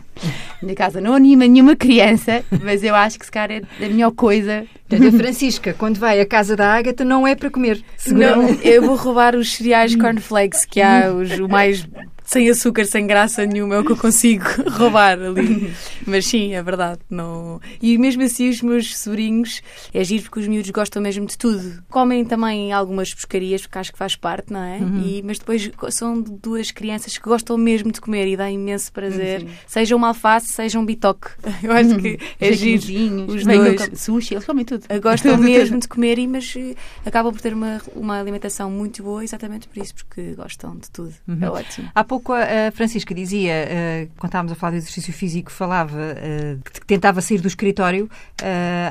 Minha casa não anima nenhuma criança, mas eu acho que se calhar é a melhor coisa. A Francisca, quando vai à casa da Ágata, não é para comer. Não, eu vou roubar os cereais cornflakes, que há os, o mais sem açúcar, sem graça nenhuma, é o que eu consigo roubar ali. Mas sim, é verdade. Não... E mesmo assim, os meus sobrinhos, é giro porque os miúdos gostam mesmo de tudo. Comem também algumas pescarias, porque acho que faz parte, não é? Uhum. E, mas depois são duas crianças que gostam mesmo de comer e dá imenso prazer. Sim. Seja uma alface, seja um bitoque. Eu acho que é os giro. Os dois. Sushi, eles comem tudo. Gostam mesmo de comer, mas eh, acabam por ter uma, uma alimentação muito boa exatamente por isso, porque gostam de tudo. Uhum. É ótimo. Há pouco pouco a Francisca dizia, uh, quando estávamos a falar de exercício físico, falava uh, que tentava sair do escritório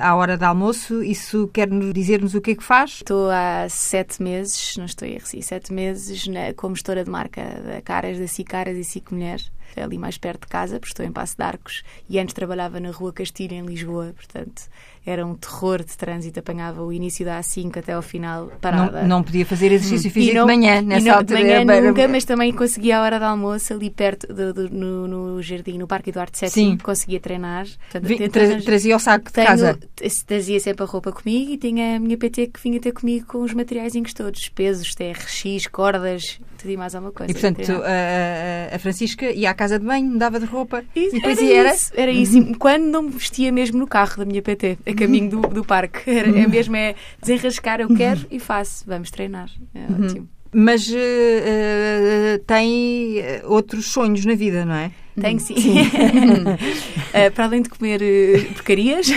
à hora de almoço. Isso quer dizer-nos o que é que faz? Estou há sete meses, não estou a errar, sete meses como gestora de marca da Caras, da Cicaras e Cic Mulher, ali mais perto de casa, porque estou em Passo de Arcos e antes trabalhava na Rua Castilho, em Lisboa, portanto era um terror de trânsito, apanhava o início da A5 até ao final parada. Não, não podia fazer exercício físico não, de manhã, nessa não, altura. De manhã nunca, mas também conseguia a hora de almoço ali perto do, do no, no, jardim, no Parque Eduardo VII, Sim. conseguia treinar. Portanto, tra trazia o saco de tenho, casa? Trazia sempre a roupa comigo e tinha a minha PT que vinha ter comigo com os materiais todos, pesos, TRX, cordas, tudo e mais alguma coisa. E portanto, a, a, Francisca ia à casa de banho, dava de roupa isso, e depois era era... Isso, era isso. Uhum. Quando não me vestia mesmo no carro da minha PT, a caminho do, do parque. Era, é mesmo é desenrascar, eu quero e faço. Vamos treinar. É uhum. ótimo. Mas uh, uh, tem outros sonhos na vida, não é? Tenho sim. sim. uh, para além de comer porcarias,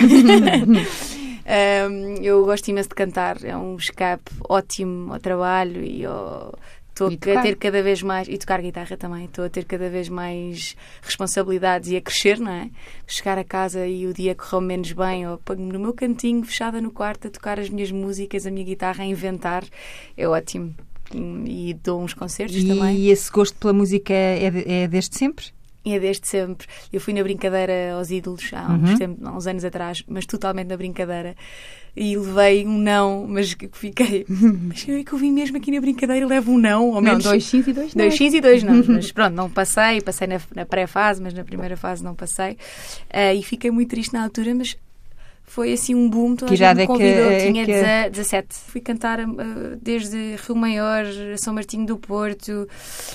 eu gosto imenso de cantar. É um escape ótimo ao trabalho e ao Estou a ter cada vez mais. E tocar guitarra também. Estou a ter cada vez mais responsabilidades e a crescer, não é? Chegar a casa e o dia correu menos bem, ou no meu cantinho, fechada no quarto, a tocar as minhas músicas, a minha guitarra, a inventar. É ótimo. E dou uns concertos e também. E esse gosto pela música é, é desde sempre? É desde sempre. Eu fui na brincadeira aos ídolos há uns, uhum. tempo, há uns anos atrás, mas totalmente na brincadeira e levei um não, mas que fiquei. Mas eu é que eu vim mesmo aqui na brincadeira levo um não, ao menos. Não, dois X e dois não. Dois X e dois não. mas pronto, não passei, passei na, na pré-fase, mas na primeira fase não passei. Uh, e fiquei muito triste na altura, mas foi assim um boom. Toda que a gente me convidou, é que, tinha que... 17. Fui cantar uh, desde Rio Maior, São Martinho do Porto, uh,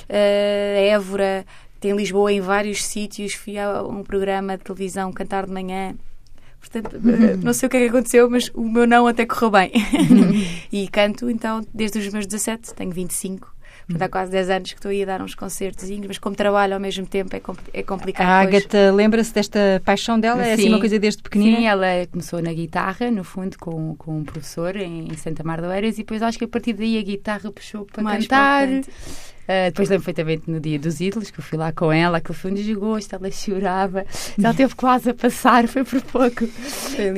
Évora, em Lisboa, em vários sítios. Fui a um programa de televisão cantar de manhã Portanto, eh, não sei o que é que aconteceu, mas o meu não até correu bem. e canto, então, desde os meus 17, tenho 25. Portanto, há quase 10 anos que estou aí a dar uns concertos, mas como trabalho ao mesmo tempo é, compl é complicado. A Agatha lembra-se desta paixão dela? É assim uma coisa desde pequenina? Sim, ela começou na guitarra, no fundo, com, com um professor em Santa Mar de Oeiras e depois acho que a partir daí a guitarra puxou para Mais cantar. Uh, depois lembro perfeitamente no dia dos ídolos, que eu fui lá com ela, aquele foi um desgosto, ela chorava, ela teve quase a passar, foi por pouco. Foi uh,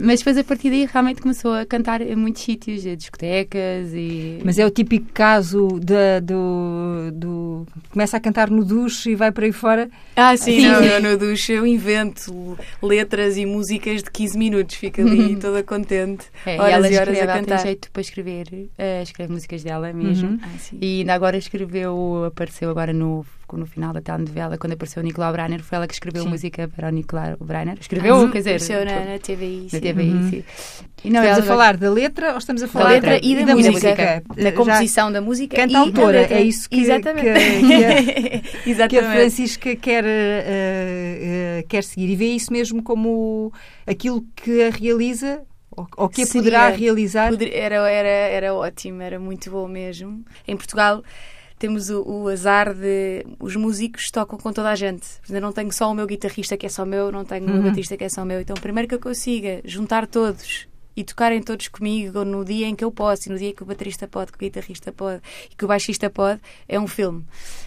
mas depois a partir daí realmente começou a cantar em muitos sítios, discotecas e. Mas é o típico caso de, do, do. Começa a cantar no duche e vai para aí fora. Ah, sim, sim, não, sim. no duche eu invento letras e músicas de 15 minutos, fico ali toda contente. É, horas e, ela e horas escreve, a cantar. Ela tem jeito para escrever, uh, escreve músicas dela mesmo. Uhum. Ah, e ainda agora escreveu, apareceu agora no, no final da telenovela, quando apareceu o Nicolau Breiner, foi ela que escreveu sim. música para o Nicolau Breiner. Escreveu, ah, quer dizer. Apareceu na, na TVI. Na TVI, uhum. sim. E não, estamos a falar da letra ou estamos a falar da letra e da, e da música? música. Da composição Já da música canta autora, é isso que, Exatamente. que, que, a, que a Francisca quer, uh, uh, quer seguir e vê isso mesmo como aquilo que a realiza ou que a poderá realizar? Poder, era, era, era ótimo, era muito bom mesmo. Em Portugal temos o, o, azar de os músicos tocam com toda a gente. Eu não tenho só o meu guitarrista que é só meu, não tenho uhum. o meu batista que é só meu. Então, primeiro que eu consiga juntar todos e tocarem todos comigo no dia em que eu posso, e no dia que o baterista pode, que o guitarrista pode e que o baixista pode, é um filme.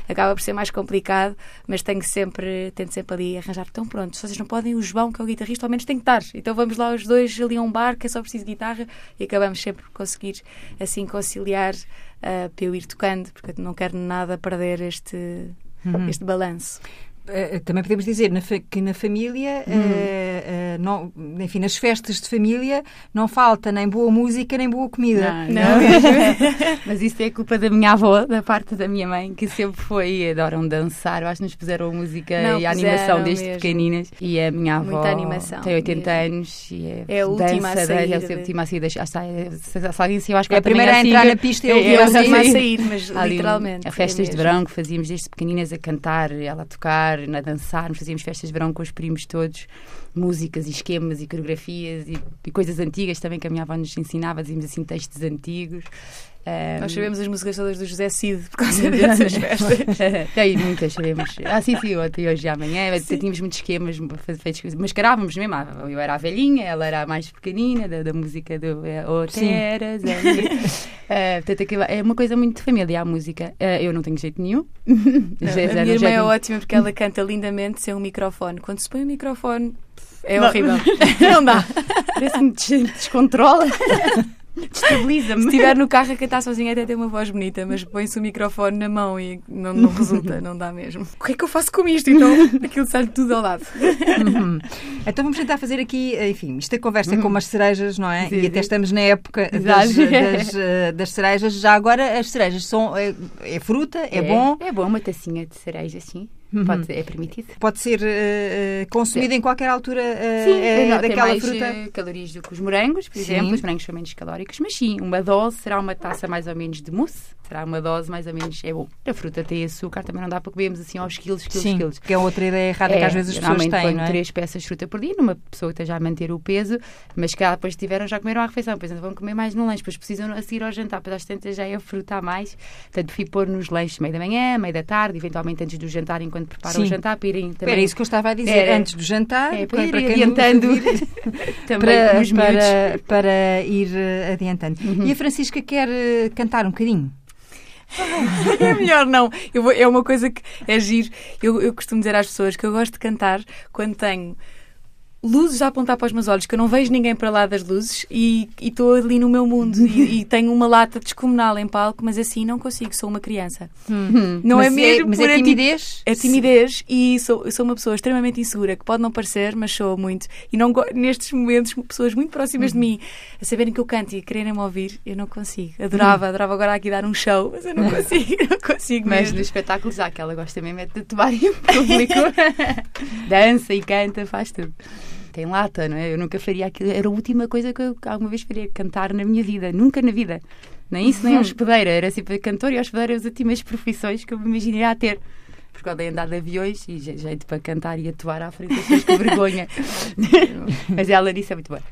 Acaba por ser mais complicado, mas tenho sempre, tento sempre ali arranjar. Então pronto, se vocês não podem, o João, que é o guitarrista, ao menos tem que estar. Então vamos lá os dois ali a um bar, que é só preciso de guitarra, e acabamos sempre por conseguir assim conciliar uh, para eu ir tocando, porque eu não quero nada perder este, uhum. este balanço. Uh, também podemos dizer na que na família, uh, uh, não, enfim, nas festas de família, não falta nem boa música nem boa comida. Não, não. Mas isso é culpa da minha avó, da parte da minha mãe, que sempre foi, adoram dançar. Eu acho que nos puseram a música não, e a animação desde mesmo. pequeninas. E a minha avó tem 80 mesmo. anos e é, é a última dança, a sair. É a última a sair. Se alguém se eu acho que é a primeira a entrar na pista e é, é a última a sair, mas literalmente. A festas de verão que fazíamos desde pequeninas a cantar, ela a tocar a dançar, fazíamos festas de verão com os primos todos, músicas e esquemas e coreografias e, e coisas antigas também que a minha avó nos ensinava, dizíamos assim textos antigos. Um... Nós sabemos as músicas todas do José Cid por causa dessas festas. Tem muitas, sabemos. Ah, sim, sim, ontem, hoje e amanhã. Sim. Tínhamos muitos esquemas feitos. Mascarávamos mesmo. Ah, eu era a velhinha, ela era a mais pequenina, da, da música do Oteras. uh, portanto, é uma coisa muito de família a música. Uh, eu não tenho jeito nenhum. Não, a minha irmã é ótima porque ela canta lindamente sem um microfone. Quando se põe o um microfone, é não. horrível. não dá. Parece-me descontrola. Destabiliza-me. Se estiver no carro a cantar sozinha até tem uma voz bonita, mas põe-se o microfone na mão e não, não resulta, não dá mesmo. O que é que eu faço com isto? Então aquilo sai tudo ao lado. Uhum. Então vamos tentar fazer aqui, enfim, isto é conversa uhum. com umas cerejas, não é? Sim, e até estamos na época das, das, eh, das, cerejas. Já agora as cerejas são. É, é fruta, é, é, bom. É bom uma tacinha de cereja, sim. Uhum. Pode, é permitido. Pode ser uh, consumido em qualquer altura uh, sim, uh, não, daquela mais, fruta? calorias do que os morangos, por sim. exemplo. Os morangos são menos calóricos, mas sim, uma dose será uma taça mais ou menos de mousse. Será uma dose mais ou menos. É bom. A fruta tem açúcar, também não dá para comermos assim aos quilos, quilos, sim, quilos. Que é outra ideia errada é, que às vezes as pessoas têm. Não é? três peças de fruta por dia, numa pessoa que esteja a manter o peso, mas que depois tiveram já comeram a refeição, depois vão comer mais no lanche, depois precisam a seguir ao jantar, depois às tantas já é a fruta a mais. Portanto, fui pôr nos lanches meio da manhã, meio da tarde, eventualmente antes do jantar, enquanto preparam o jantar para irem também. Era isso que eu estava a dizer, Era, antes do jantar, é, para, ir para adiantando também para, os para, para ir uh, adiantando. Uhum. E a Francisca quer uh, cantar um bocadinho? é melhor não. Vou, é uma coisa que é giro. Eu, eu costumo dizer às pessoas que eu gosto de cantar quando tenho luzes a apontar para os meus olhos, que eu não vejo ninguém para lá das luzes e estou ali no meu mundo e, e, tenho uma lata descomunal em palco, mas assim não consigo, sou uma criança. Hum. Não é mas é mesmo? É, mas é timidez? É timidez e sou, sou uma pessoa extremamente insegura, que pode não parecer, mas sou muito. E não nestes momentos, pessoas muito próximas de mim, a saberem que eu canto e a quererem-me ouvir, eu não consigo. Adorava, adorava agora aqui dar um show, mas eu não consigo, não consigo Mas mesmo. no espetáculo já que ela gosta mesmo é de tatuar em público. Dança e canta, faz tudo tem lata, não é? Eu nunca faria aquilo. Era a última coisa que eu alguma vez faria, cantar na minha vida. Nunca na vida. Nem isso, nem a hospedeira. Era sempre cantor e hospedeira as últimas profissões que eu me imaginaria a ter. Porque eu dei andar de aviões e jeito para cantar e atuar à frente das pessoas com vergonha. Mas ela disse é muito boa.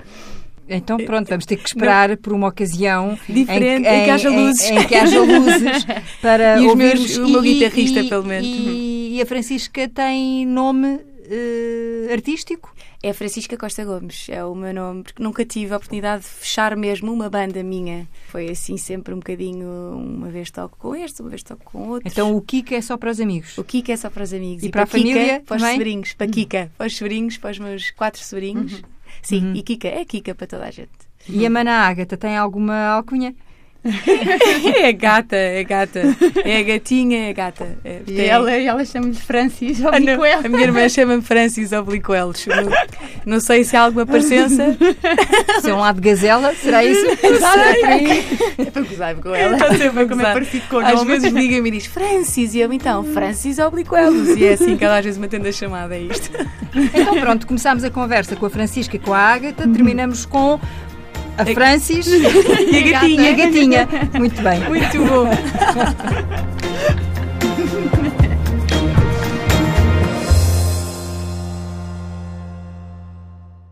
Então pronto, vamos ter que esperar por uma ocasião Diferente, em que, haja luzes. Em, em que haja luzes para e ouvirmos. o meu guitarrista, e, pelo menos. E, e a Francisca tem nome uh, artístico? É Francisca Costa Gomes, é o meu nome, porque nunca tive a oportunidade de fechar mesmo uma banda minha. Foi assim sempre um bocadinho, uma vez toco com este, uma vez toco com outro. Então o Kika é só para os amigos? O Kika é só para os amigos. E, e para, a família? Kika, para os também? sobrinhos. Para Kika, para os sobrinhos, para os meus quatro sobrinhos. Uhum. Sim, uhum. e Kika é Kika para toda a gente. E a Mana Ágata tem alguma alcunha? É gata, é gata. É a gatinha, é a gata. É, e ela, ela chama-lhe Francis Obliquelos. Ah, a minha irmã chama-me Francis Obliquelos. Não, não sei se há alguma parecença. Se é um lado gazela, será isso? É para gozar com ela. É sempre como é parecido com o Às vezes liga-me e diz Francis, e eu então, Francis Obliquelos. E é assim que ela às vezes me atende a chamada, é isto. Então pronto, começámos a conversa com a Francisca e com a Ágata, terminamos com a, Francis e a gatinha. E a gatinha. Muito bem. Muito bom.